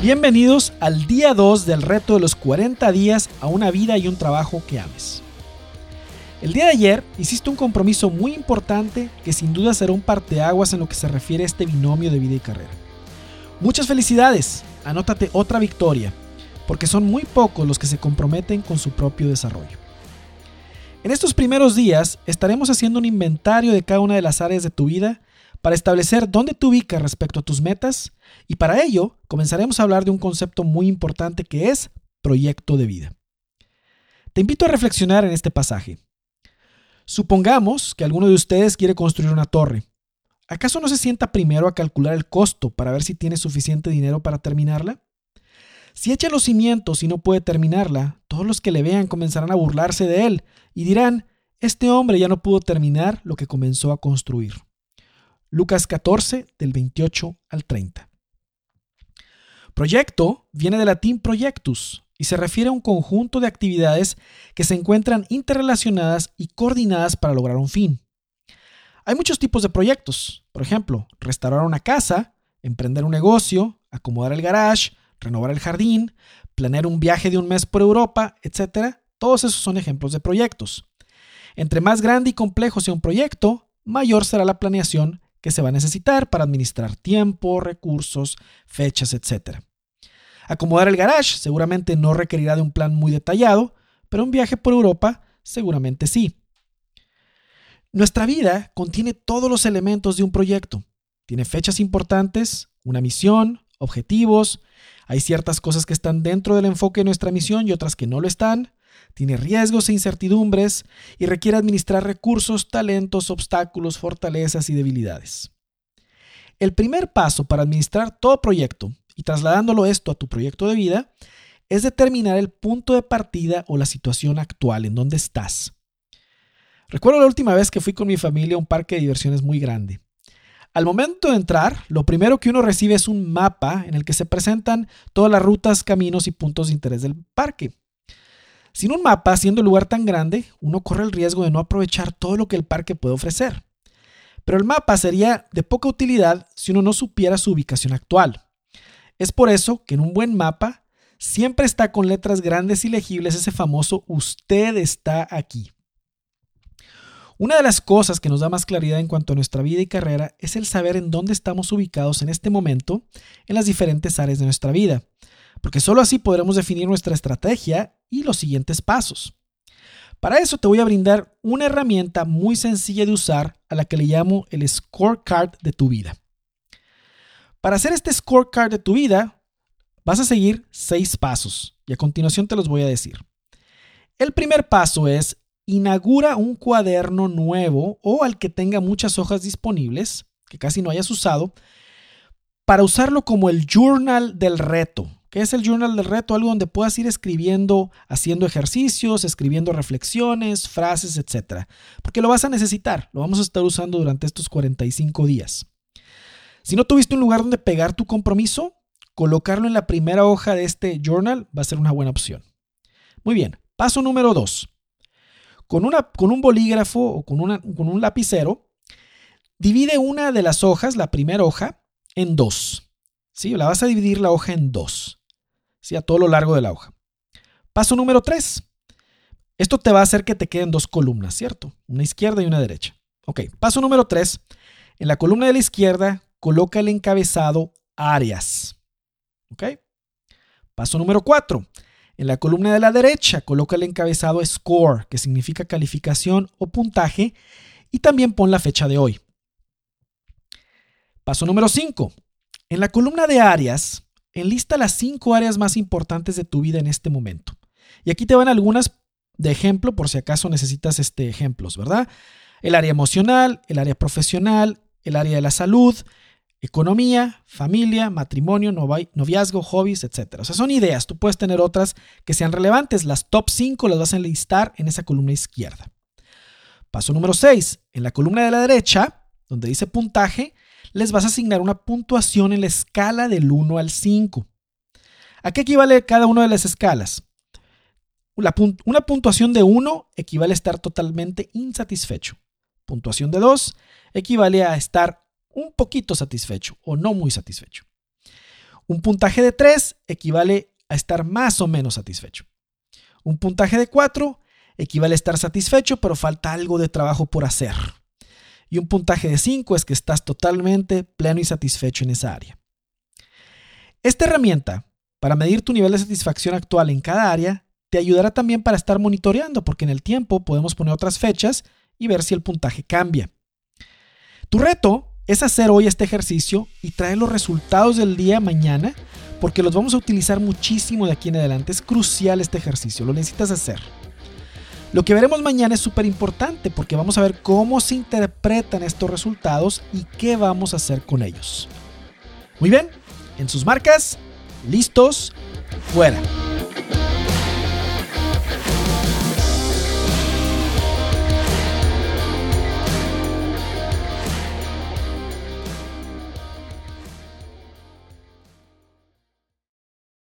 Bienvenidos al día 2 del reto de los 40 días a una vida y un trabajo que ames. El día de ayer hiciste un compromiso muy importante que sin duda será un parteaguas en lo que se refiere a este binomio de vida y carrera. Muchas felicidades, anótate otra victoria, porque son muy pocos los que se comprometen con su propio desarrollo. En estos primeros días estaremos haciendo un inventario de cada una de las áreas de tu vida para establecer dónde te ubicas respecto a tus metas y para ello comenzaremos a hablar de un concepto muy importante que es proyecto de vida. Te invito a reflexionar en este pasaje. Supongamos que alguno de ustedes quiere construir una torre. ¿Acaso no se sienta primero a calcular el costo para ver si tiene suficiente dinero para terminarla? Si echa los cimientos y no puede terminarla, todos los que le vean comenzarán a burlarse de él y dirán, este hombre ya no pudo terminar lo que comenzó a construir. Lucas 14 del 28 al 30. Proyecto viene del latín projectus y se refiere a un conjunto de actividades que se encuentran interrelacionadas y coordinadas para lograr un fin. Hay muchos tipos de proyectos, por ejemplo, restaurar una casa, emprender un negocio, acomodar el garage, renovar el jardín, planear un viaje de un mes por Europa, etc. Todos esos son ejemplos de proyectos. Entre más grande y complejo sea un proyecto, mayor será la planeación que se va a necesitar para administrar tiempo, recursos, fechas, etc. Acomodar el garage seguramente no requerirá de un plan muy detallado, pero un viaje por Europa seguramente sí. Nuestra vida contiene todos los elementos de un proyecto. Tiene fechas importantes, una misión, objetivos, hay ciertas cosas que están dentro del enfoque de nuestra misión y otras que no lo están, tiene riesgos e incertidumbres y requiere administrar recursos, talentos, obstáculos, fortalezas y debilidades. El primer paso para administrar todo proyecto y trasladándolo esto a tu proyecto de vida es determinar el punto de partida o la situación actual en donde estás. Recuerdo la última vez que fui con mi familia a un parque de diversiones muy grande. Al momento de entrar, lo primero que uno recibe es un mapa en el que se presentan todas las rutas, caminos y puntos de interés del parque. Sin un mapa, siendo el lugar tan grande, uno corre el riesgo de no aprovechar todo lo que el parque puede ofrecer. Pero el mapa sería de poca utilidad si uno no supiera su ubicación actual. Es por eso que en un buen mapa siempre está con letras grandes y legibles ese famoso usted está aquí. Una de las cosas que nos da más claridad en cuanto a nuestra vida y carrera es el saber en dónde estamos ubicados en este momento en las diferentes áreas de nuestra vida porque solo así podremos definir nuestra estrategia y los siguientes pasos. Para eso te voy a brindar una herramienta muy sencilla de usar a la que le llamo el scorecard de tu vida. Para hacer este scorecard de tu vida, vas a seguir seis pasos y a continuación te los voy a decir. El primer paso es inaugura un cuaderno nuevo o al que tenga muchas hojas disponibles, que casi no hayas usado, para usarlo como el journal del reto. ¿Qué es el journal del reto? Algo donde puedas ir escribiendo, haciendo ejercicios, escribiendo reflexiones, frases, etc. Porque lo vas a necesitar, lo vamos a estar usando durante estos 45 días. Si no tuviste un lugar donde pegar tu compromiso, colocarlo en la primera hoja de este journal va a ser una buena opción. Muy bien, paso número 2. Con, con un bolígrafo o con, con un lapicero, divide una de las hojas, la primera hoja, en dos. ¿Sí? La vas a dividir la hoja en dos a todo lo largo de la hoja. Paso número 3. Esto te va a hacer que te queden dos columnas, ¿cierto? Una izquierda y una derecha. Ok, paso número 3. En la columna de la izquierda, coloca el encabezado áreas. ¿Ok? Paso número 4. En la columna de la derecha, coloca el encabezado score, que significa calificación o puntaje, y también pon la fecha de hoy. Paso número 5. En la columna de áreas, Enlista las cinco áreas más importantes de tu vida en este momento. Y aquí te van algunas de ejemplo por si acaso necesitas este ejemplos, ¿verdad? El área emocional, el área profesional, el área de la salud, economía, familia, matrimonio, noviazgo, hobbies, etc. O sea, son ideas. Tú puedes tener otras que sean relevantes. Las top 5 las vas a enlistar en esa columna izquierda. Paso número 6. En la columna de la derecha, donde dice puntaje, les vas a asignar una puntuación en la escala del 1 al 5. ¿A qué equivale cada una de las escalas? una puntuación de 1 equivale a estar totalmente insatisfecho. Puntuación de 2 equivale a estar un poquito satisfecho o no muy satisfecho. Un puntaje de 3 equivale a estar más o menos satisfecho. Un puntaje de 4 equivale a estar satisfecho, pero falta algo de trabajo por hacer. Y un puntaje de 5 es que estás totalmente pleno y satisfecho en esa área. Esta herramienta para medir tu nivel de satisfacción actual en cada área te ayudará también para estar monitoreando, porque en el tiempo podemos poner otras fechas y ver si el puntaje cambia. Tu reto es hacer hoy este ejercicio y traer los resultados del día mañana, porque los vamos a utilizar muchísimo de aquí en adelante. Es crucial este ejercicio, lo necesitas hacer. Lo que veremos mañana es súper importante porque vamos a ver cómo se interpretan estos resultados y qué vamos a hacer con ellos. Muy bien, en sus marcas, listos, fuera.